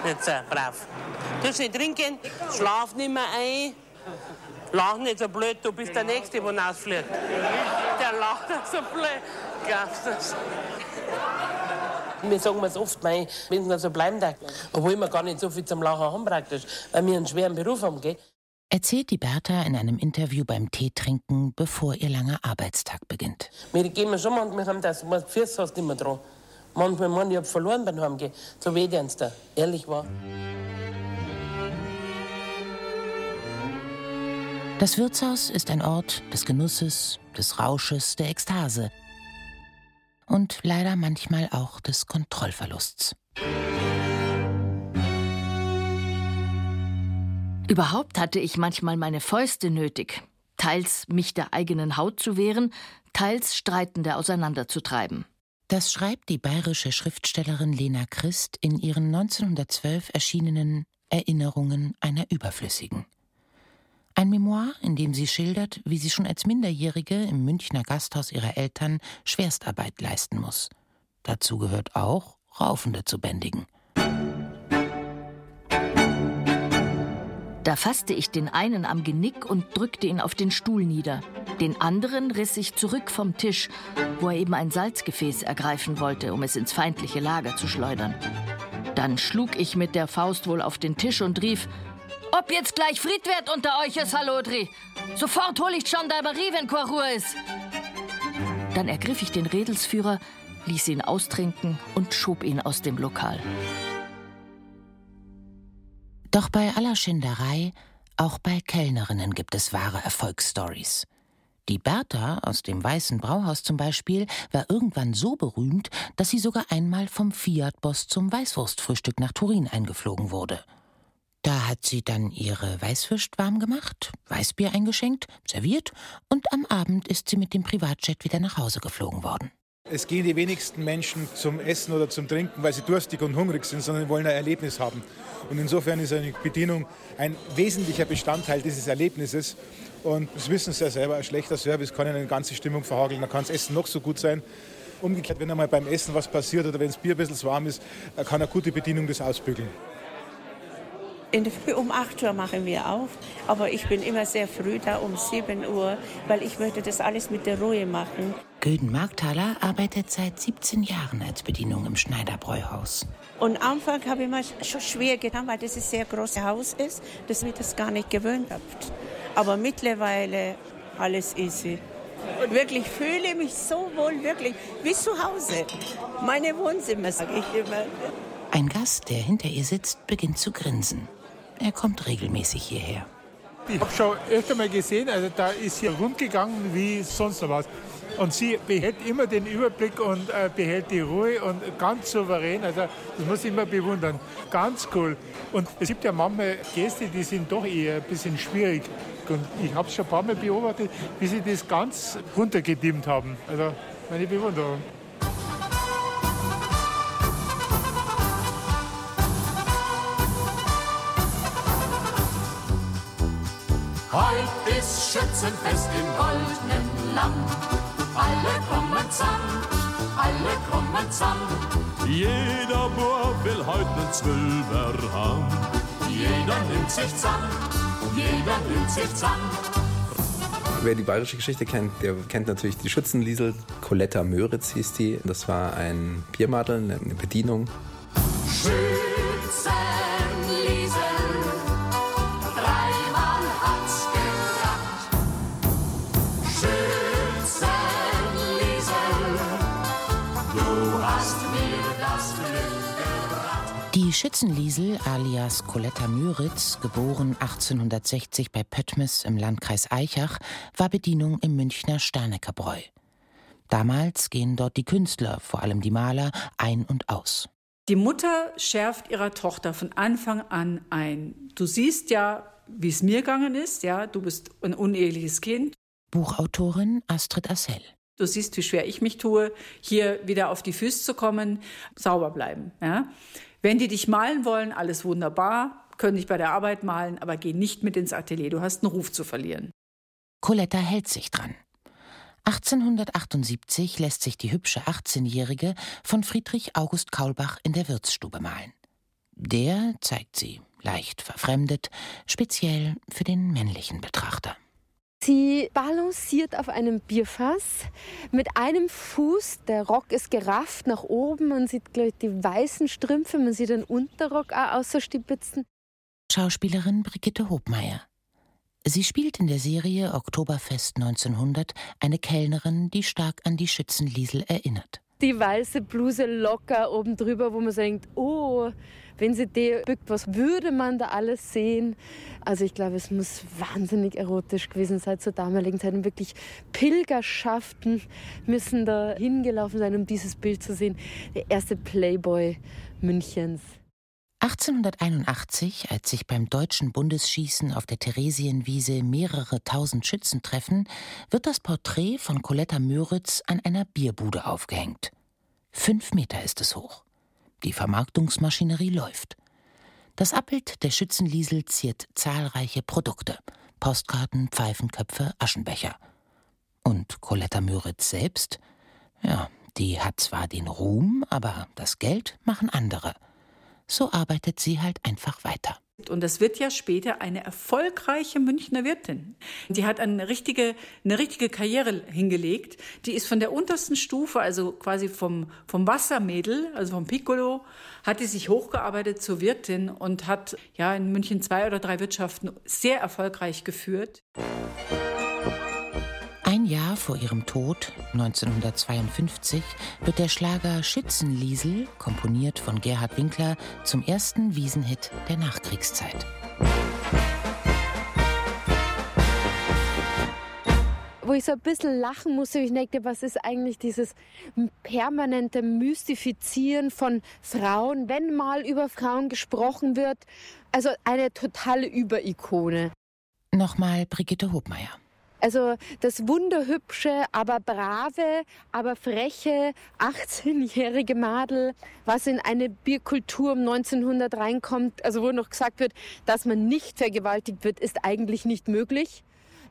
Jetzt, äh, brav. Du sollst trinken, schlaf nicht mehr ein. Lach nicht so blöd, du bist der Nächste, der rausfliegt. Der lacht so blöd. Glaubst du das? Wir sagen es oft, wenn es so bleiben darf. Obwohl wir gar nicht so viel zum Lachen haben praktisch, weil wir einen schweren Beruf haben. Gell? Erzählt die Bertha in einem Interview beim Teetrinken, bevor ihr langer Arbeitstag beginnt. Wir gehen schon manchmal haben das, Füße hast immer dran. Manchmal meinen, ich hab verloren beim Heimgehen. So weh da, ehrlich war. Das Wirtshaus ist ein Ort des Genusses, des Rausches, der Ekstase und leider manchmal auch des Kontrollverlusts. Überhaupt hatte ich manchmal meine Fäuste nötig, teils mich der eigenen Haut zu wehren, teils Streitende auseinanderzutreiben. Das schreibt die bayerische Schriftstellerin Lena Christ in ihren 1912 erschienenen Erinnerungen einer Überflüssigen. Ein Memoir, in dem sie schildert, wie sie schon als Minderjährige im Münchner Gasthaus ihrer Eltern Schwerstarbeit leisten muss. Dazu gehört auch, Raufende zu bändigen. Da fasste ich den einen am Genick und drückte ihn auf den Stuhl nieder. Den anderen riss ich zurück vom Tisch, wo er eben ein Salzgefäß ergreifen wollte, um es ins feindliche Lager zu schleudern. Dann schlug ich mit der Faust wohl auf den Tisch und rief: Ob jetzt gleich Friedwert unter euch ist, Halodri! Sofort hol ich Gendarmerie, wenn Ruhe ist! Dann ergriff ich den Redelsführer, ließ ihn austrinken und schob ihn aus dem Lokal. Doch bei aller Schinderei, auch bei Kellnerinnen gibt es wahre Erfolgsstories. Die Bertha aus dem Weißen Brauhaus zum Beispiel war irgendwann so berühmt, dass sie sogar einmal vom Fiat-Boss zum Weißwurstfrühstück nach Turin eingeflogen wurde. Da hat sie dann ihre Weißwürst warm gemacht, Weißbier eingeschenkt, serviert und am Abend ist sie mit dem Privatjet wieder nach Hause geflogen worden. Es gehen die wenigsten Menschen zum Essen oder zum Trinken, weil sie durstig und hungrig sind, sondern wollen ein Erlebnis haben. Und insofern ist eine Bedienung ein wesentlicher Bestandteil dieses Erlebnisses. Und das wissen Sie ja selber, ein schlechter Service kann eine ganze Stimmung verhageln. Da kann das Essen noch so gut sein. Umgekehrt, wenn einmal beim Essen was passiert oder wenn das Bier ein bisschen warm ist, kann eine gute Bedienung das ausbügeln. In der Früh um 8 Uhr machen wir auf, aber ich bin immer sehr früh da um 7 Uhr, weil ich möchte das alles mit der Ruhe machen. Gülden Markthaler arbeitet seit 17 Jahren als Bedienung im Schneiderbräuhaus. Und am Anfang habe ich mir schon schwer getan, weil das ein sehr großes Haus ist, dass ich das gar nicht gewöhnt habe. Aber mittlerweile alles easy. Und wirklich fühle mich so wohl, wirklich wie zu Hause. Meine Wohnzimmer, sage ich immer. Ein Gast, der hinter ihr sitzt, beginnt zu grinsen. Er kommt regelmäßig hierher. Ich habe schon öfter mal gesehen, also da ist hier rund gegangen wie sonst noch was. Und sie behält immer den Überblick und äh, behält die Ruhe und ganz souverän. Also das muss ich immer bewundern. Ganz cool. Und es gibt ja manchmal Gäste, die sind doch eher ein bisschen schwierig. Und ich habe es schon ein paar Mal beobachtet, wie sie das ganz runtergedimmt haben. Also meine Bewunderung. Heut ist Schützenfest im goldenen Land. Alle kommen zusammen, alle kommen zusammen. Jeder Bub will heute einen Zwölfer haben. Jeder nimmt sich zusammen, jeder nimmt sich zusammen. Wer die bayerische Geschichte kennt, der kennt natürlich die Schützenliesel. Coletta Möritz hieß die. Das war ein Biermadel, eine Bedienung. Schützenliesel, Die Schützenliesel alias Coletta Müritz, geboren 1860 bei Pöttmes im Landkreis Aichach, war Bedienung im Münchner Sternekerbräu. Damals gehen dort die Künstler, vor allem die Maler, ein und aus. Die Mutter schärft ihrer Tochter von Anfang an ein. Du siehst ja, wie es mir gegangen ist, ja, du bist ein uneheliches Kind. Buchautorin Astrid Assel. Du siehst, wie schwer ich mich tue, hier wieder auf die Füße zu kommen, sauber bleiben. Ja? Wenn die dich malen wollen, alles wunderbar, können dich bei der Arbeit malen, aber geh nicht mit ins Atelier, du hast einen Ruf zu verlieren. Coletta hält sich dran. 1878 lässt sich die hübsche 18-Jährige von Friedrich August Kaulbach in der Wirtsstube malen. Der zeigt sie, leicht verfremdet, speziell für den männlichen Betrachter. Sie balanciert auf einem Bierfass mit einem Fuß. Der Rock ist gerafft nach oben. Man sieht gleich die weißen Strümpfe, man sieht den Unterrock auch außerstibitzen. Schauspielerin Brigitte Hobmeier. Sie spielt in der Serie Oktoberfest 1900 eine Kellnerin, die stark an die Schützenliesel erinnert. Die weiße Bluse locker oben drüber, wo man denkt, oh, wenn sie die bückt, was würde man da alles sehen? Also ich glaube, es muss wahnsinnig erotisch gewesen sein zur damaligen Zeit. Und wirklich Pilgerschaften müssen da hingelaufen sein, um dieses Bild zu sehen. Der erste Playboy Münchens. 1881, als sich beim deutschen Bundesschießen auf der Theresienwiese mehrere tausend Schützen treffen, wird das Porträt von Coletta Möritz an einer Bierbude aufgehängt. Fünf Meter ist es hoch. Die Vermarktungsmaschinerie läuft. Das Abbild der Schützenliesel ziert zahlreiche Produkte: Postkarten, Pfeifenköpfe, Aschenbecher. Und Coletta Möritz selbst? Ja, die hat zwar den Ruhm, aber das Geld machen andere. So arbeitet sie halt einfach weiter. Und das wird ja später eine erfolgreiche Münchner Wirtin. Die hat eine richtige, eine richtige Karriere hingelegt. Die ist von der untersten Stufe, also quasi vom, vom Wassermädel, also vom Piccolo, hat die sich hochgearbeitet zur Wirtin und hat ja in München zwei oder drei Wirtschaften sehr erfolgreich geführt. Ein Jahr vor ihrem Tod, 1952, wird der Schlager Schützenliesel, komponiert von Gerhard Winkler, zum ersten Wiesenhit der Nachkriegszeit. wo ich so ein bisschen lachen musste. Ich denke, was ist eigentlich dieses permanente Mystifizieren von Frauen, wenn mal über Frauen gesprochen wird? Also eine totale Überikone. Nochmal Brigitte Hobmeier. Also das wunderhübsche, aber brave, aber freche 18-jährige Madel, was in eine Bierkultur um 1900 reinkommt, also wo noch gesagt wird, dass man nicht vergewaltigt wird, ist eigentlich nicht möglich.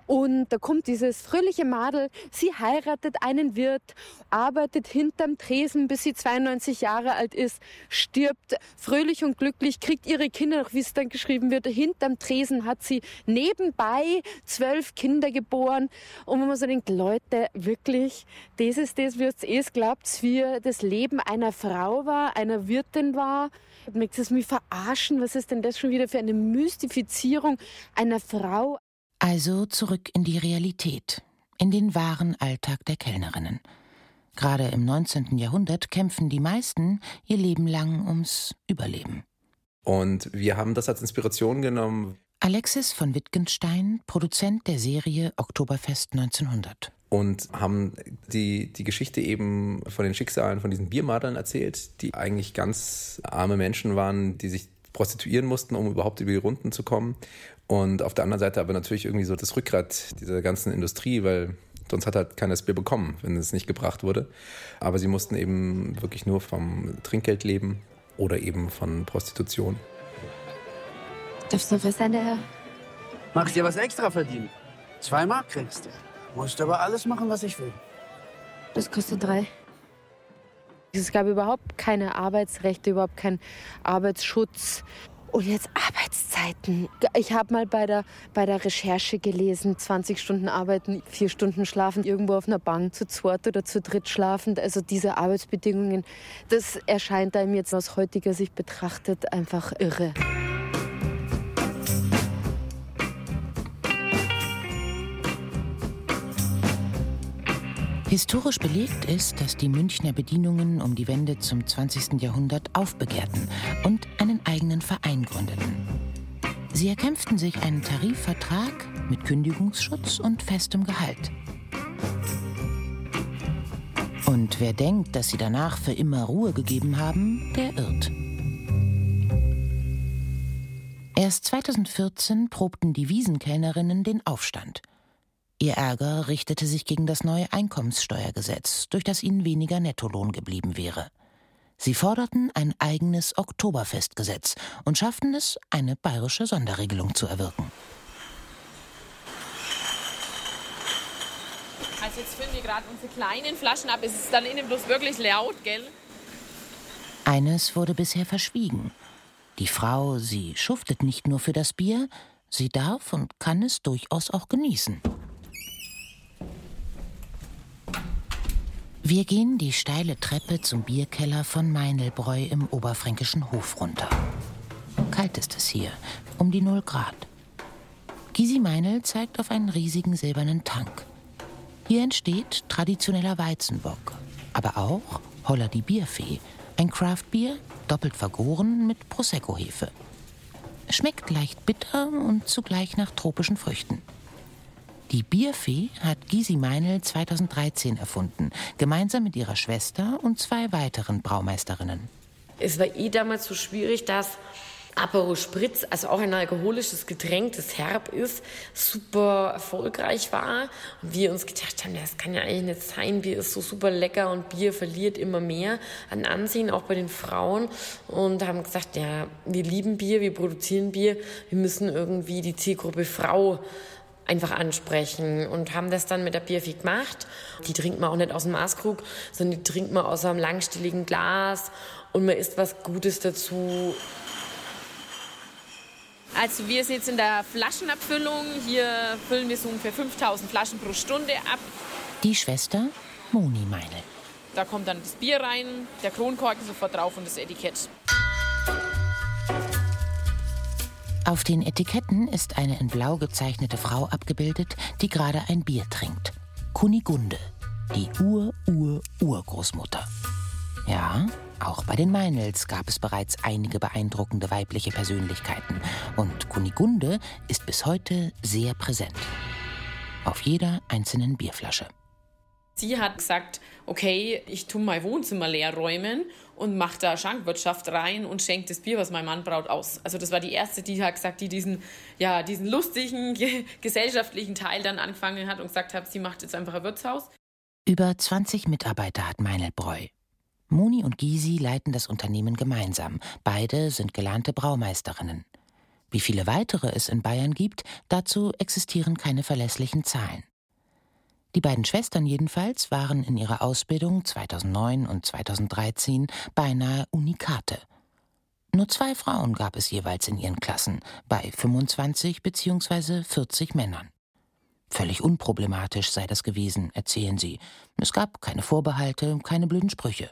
Und da kommt dieses fröhliche Madel, sie heiratet einen Wirt, arbeitet hinterm Tresen, bis sie 92 Jahre alt ist, stirbt fröhlich und glücklich, kriegt ihre Kinder, wie es dann geschrieben wird, hinterm Tresen hat sie nebenbei zwölf Kinder geboren. Und wenn man so denkt, Leute, wirklich, das ist das, wie es glaubt, wie das Leben einer Frau war, einer Wirtin war. Möchtest es mich verarschen? Was ist denn das schon wieder für eine Mystifizierung einer Frau? Also zurück in die Realität, in den wahren Alltag der Kellnerinnen. Gerade im 19. Jahrhundert kämpfen die meisten ihr Leben lang ums Überleben. Und wir haben das als Inspiration genommen. Alexis von Wittgenstein, Produzent der Serie Oktoberfest 1900. Und haben die, die Geschichte eben von den Schicksalen von diesen Biermadern erzählt, die eigentlich ganz arme Menschen waren, die sich prostituieren mussten, um überhaupt über die Runden zu kommen. Und auf der anderen Seite aber natürlich irgendwie so das Rückgrat dieser ganzen Industrie, weil sonst hat halt keiner das Bier bekommen, wenn es nicht gebracht wurde. Aber sie mussten eben wirklich nur vom Trinkgeld leben oder eben von Prostitution. Darfst du was sein, der Herr? Magst dir was extra verdienen? Zwei Mark kriegst du. Musst aber alles machen, was ich will. Das kostet drei. Es gab überhaupt keine Arbeitsrechte, überhaupt keinen Arbeitsschutz. Und jetzt Arbeitszeiten. Ich habe mal bei der, bei der Recherche gelesen, 20 Stunden arbeiten, 4 Stunden schlafen, irgendwo auf einer Bank zu zweit oder zu dritt schlafend. Also diese Arbeitsbedingungen, das erscheint einem jetzt aus heutiger Sicht betrachtet einfach irre. Historisch belegt ist, dass die Münchner Bedienungen um die Wende zum 20. Jahrhundert aufbegehrten und einen eigenen Verein gründeten. Sie erkämpften sich einen Tarifvertrag mit Kündigungsschutz und festem Gehalt. Und wer denkt, dass sie danach für immer Ruhe gegeben haben, der irrt. Erst 2014 probten die Wiesenkellnerinnen den Aufstand – Ihr Ärger richtete sich gegen das neue Einkommenssteuergesetz, durch das ihnen weniger Nettolohn geblieben wäre. Sie forderten ein eigenes Oktoberfestgesetz und schafften es, eine bayerische Sonderregelung zu erwirken. Also jetzt füllen wir gerade unsere kleinen Flaschen ab. Es ist dann innen bloß wirklich laut, gell? Eines wurde bisher verschwiegen. Die Frau, sie schuftet nicht nur für das Bier, sie darf und kann es durchaus auch genießen. Wir gehen die steile Treppe zum Bierkeller von Meinelbräu im oberfränkischen Hof runter. Kalt ist es hier, um die 0 Grad. Gysi Meinl zeigt auf einen riesigen silbernen Tank. Hier entsteht traditioneller Weizenbock, aber auch Holler die Bierfee, ein Craftbier, doppelt vergoren mit Prosecco-Hefe. Schmeckt leicht bitter und zugleich nach tropischen Früchten. Die Bierfee hat Gysi Meinl 2013 erfunden, gemeinsam mit ihrer Schwester und zwei weiteren Braumeisterinnen. Es war eh damals so schwierig, dass Aperol Spritz, also auch ein alkoholisches Getränk, das herb ist, super erfolgreich war. Und wir uns gedacht haben, das kann ja eigentlich nicht sein, Bier ist so super lecker und Bier verliert immer mehr an Ansehen, auch bei den Frauen. Und haben gesagt, ja, wir lieben Bier, wir produzieren Bier, wir müssen irgendwie die Zielgruppe Frau einfach ansprechen und haben das dann mit der Bierfee gemacht. Die trinkt man auch nicht aus dem Maßkrug, sondern die trinkt man aus einem langstieligen Glas und man isst was Gutes dazu. Also wir sind jetzt in der Flaschenabfüllung. Hier füllen wir so ungefähr 5000 Flaschen pro Stunde ab. Die Schwester Moni Meinl. Da kommt dann das Bier rein, der Kronkorken sofort drauf und das Etikett. Auf den Etiketten ist eine in Blau gezeichnete Frau abgebildet, die gerade ein Bier trinkt. Kunigunde, die Ur-Ur-Urgroßmutter. Ja, auch bei den Meinels gab es bereits einige beeindruckende weibliche Persönlichkeiten und Kunigunde ist bis heute sehr präsent. Auf jeder einzelnen Bierflasche. Sie hat gesagt, okay, ich tue mein Wohnzimmer leer räumen und mache da Schankwirtschaft rein und schenke das Bier, was mein Mann braut, aus. Also das war die erste, die hat gesagt, die diesen, ja, diesen lustigen gesellschaftlichen Teil dann angefangen hat und gesagt hat, sie macht jetzt einfach ein Wirtshaus. Über 20 Mitarbeiter hat Meinelbräu. Moni und Gysi leiten das Unternehmen gemeinsam. Beide sind gelernte Braumeisterinnen. Wie viele weitere es in Bayern gibt, dazu existieren keine verlässlichen Zahlen. Die beiden Schwestern jedenfalls waren in ihrer Ausbildung 2009 und 2013 beinahe Unikate. Nur zwei Frauen gab es jeweils in ihren Klassen, bei 25 bzw. 40 Männern. Völlig unproblematisch sei das gewesen, erzählen sie. Es gab keine Vorbehalte, keine blöden Sprüche.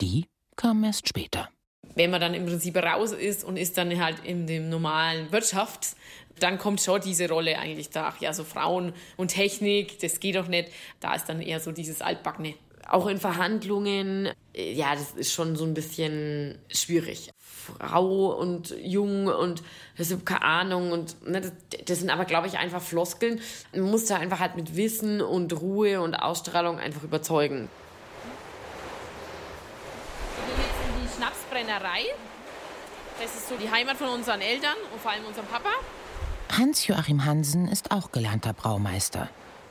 Die kamen erst später wenn man dann im Prinzip raus ist und ist dann halt in dem normalen Wirtschaft, dann kommt schon diese Rolle eigentlich da. Ja, so Frauen und Technik, das geht doch nicht. Da ist dann eher so dieses Altbackene. Auch in Verhandlungen, äh, ja, das ist schon so ein bisschen schwierig. Frau und jung und das ist keine Ahnung und ne, das, das, sind aber, glaube ich, einfach Floskeln. Man muss da einfach halt mit Wissen und Ruhe und Ausstrahlung einfach überzeugen. Schnapsbrennerei. Das ist so die Heimat von unseren Eltern und vor allem unserem Papa. Hans-Joachim Hansen ist auch gelernter Braumeister.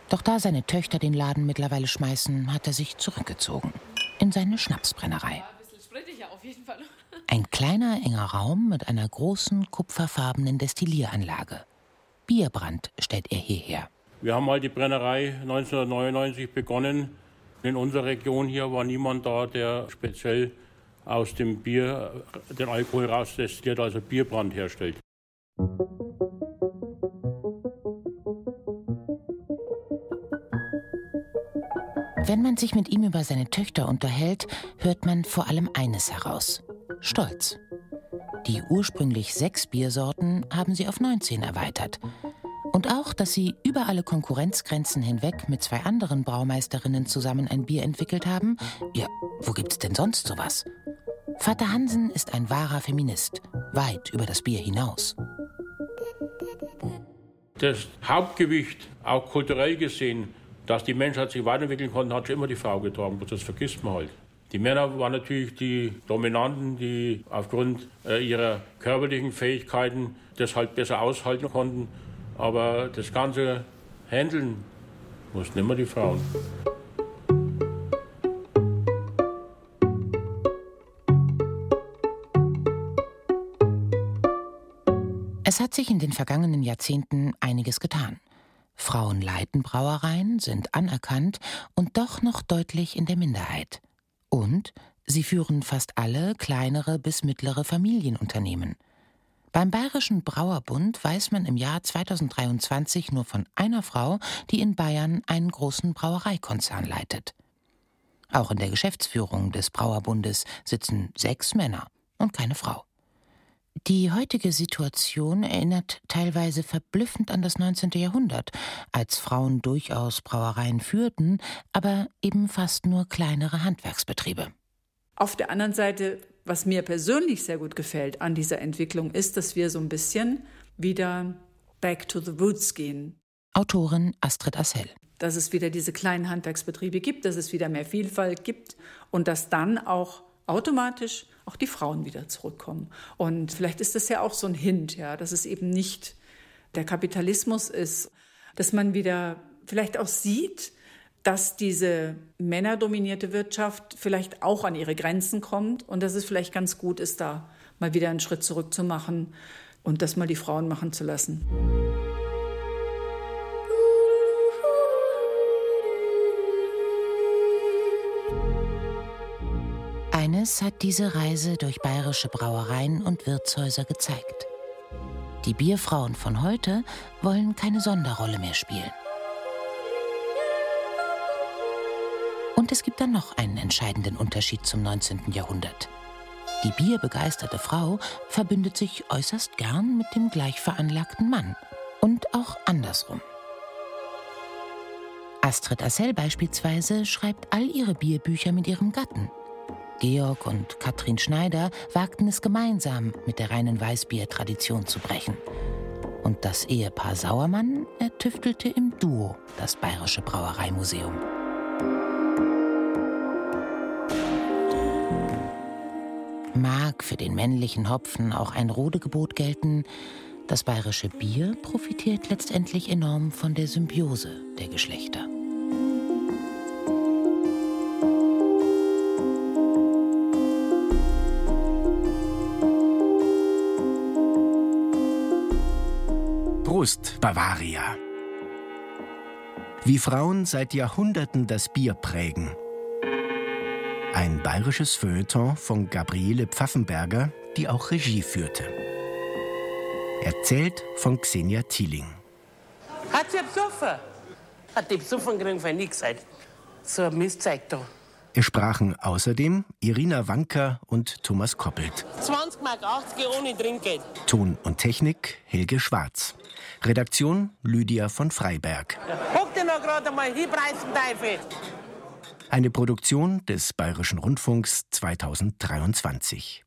Doch da seine Töchter den Laden mittlerweile schmeißen, hat er sich zurückgezogen. In seine Schnapsbrennerei. Ein kleiner, enger Raum mit einer großen, kupferfarbenen Destillieranlage. Bierbrand stellt er hierher. Wir haben mal die Brennerei 1999 begonnen. In unserer Region hier war niemand da, der speziell aus dem Bier den Alkohol rausdestilliert, also Bierbrand herstellt. Wenn man sich mit ihm über seine Töchter unterhält, hört man vor allem eines heraus. Stolz. Die ursprünglich sechs Biersorten haben sie auf 19 erweitert. Und auch, dass sie über alle Konkurrenzgrenzen hinweg mit zwei anderen Braumeisterinnen zusammen ein Bier entwickelt haben, ja, wo gibt's denn sonst sowas? Vater Hansen ist ein wahrer Feminist, weit über das Bier hinaus. Das Hauptgewicht, auch kulturell gesehen, dass die Menschheit sich weiterentwickeln konnte, hat schon immer die Frau getragen. Das vergisst man halt. Die Männer waren natürlich die Dominanten, die aufgrund äh, ihrer körperlichen Fähigkeiten das halt besser aushalten konnten. Aber das ganze Handeln mussten immer die Frauen. Es hat sich in den vergangenen Jahrzehnten einiges getan. Frauen leiten Brauereien, sind anerkannt und doch noch deutlich in der Minderheit. Und sie führen fast alle kleinere bis mittlere Familienunternehmen. Beim Bayerischen Brauerbund weiß man im Jahr 2023 nur von einer Frau, die in Bayern einen großen Brauereikonzern leitet. Auch in der Geschäftsführung des Brauerbundes sitzen sechs Männer und keine Frau. Die heutige Situation erinnert teilweise verblüffend an das 19. Jahrhundert, als Frauen durchaus Brauereien führten, aber eben fast nur kleinere Handwerksbetriebe. Auf der anderen Seite, was mir persönlich sehr gut gefällt an dieser Entwicklung, ist, dass wir so ein bisschen wieder back to the roots gehen. Autorin Astrid Assel. Dass es wieder diese kleinen Handwerksbetriebe gibt, dass es wieder mehr Vielfalt gibt und dass dann auch automatisch auch die Frauen wieder zurückkommen. Und vielleicht ist das ja auch so ein Hint, ja, dass es eben nicht der Kapitalismus ist, dass man wieder vielleicht auch sieht, dass diese männerdominierte Wirtschaft vielleicht auch an ihre Grenzen kommt und dass es vielleicht ganz gut ist, da mal wieder einen Schritt zurück zu machen und das mal die Frauen machen zu lassen. Eines hat diese Reise durch bayerische Brauereien und Wirtshäuser gezeigt. Die Bierfrauen von heute wollen keine Sonderrolle mehr spielen. Und es gibt dann noch einen entscheidenden Unterschied zum 19. Jahrhundert. Die bierbegeisterte Frau verbündet sich äußerst gern mit dem gleich veranlagten Mann. Und auch andersrum. Astrid Assel beispielsweise schreibt all ihre Bierbücher mit ihrem Gatten. Georg und Katrin Schneider wagten es gemeinsam, mit der reinen Weißbier-Tradition zu brechen. Und das Ehepaar Sauermann ertüftelte im Duo das Bayerische Brauereimuseum. Mag für den männlichen Hopfen auch ein Rodegebot gelten, das bayerische Bier profitiert letztendlich enorm von der Symbiose der Geschlechter. Prost, Bavaria. Wie Frauen seit Jahrhunderten das Bier prägen. Ein bayerisches Feuilleton von Gabriele Pfaffenberger, die auch Regie führte. Erzählt von Xenia Thieling. Hat sie besoffen? Hat die besoffen kriegen wir nichts gesagt. So ein Mistzeug da. Es sprachen außerdem Irina Wanker und Thomas Koppelt. 20 Mark 80 ohne Trinkgeld. Ton und Technik Helge Schwarz. Redaktion Lydia von Freiberg. Guck dir noch gerade mal hin, Teufel. Eine Produktion des Bayerischen Rundfunks 2023.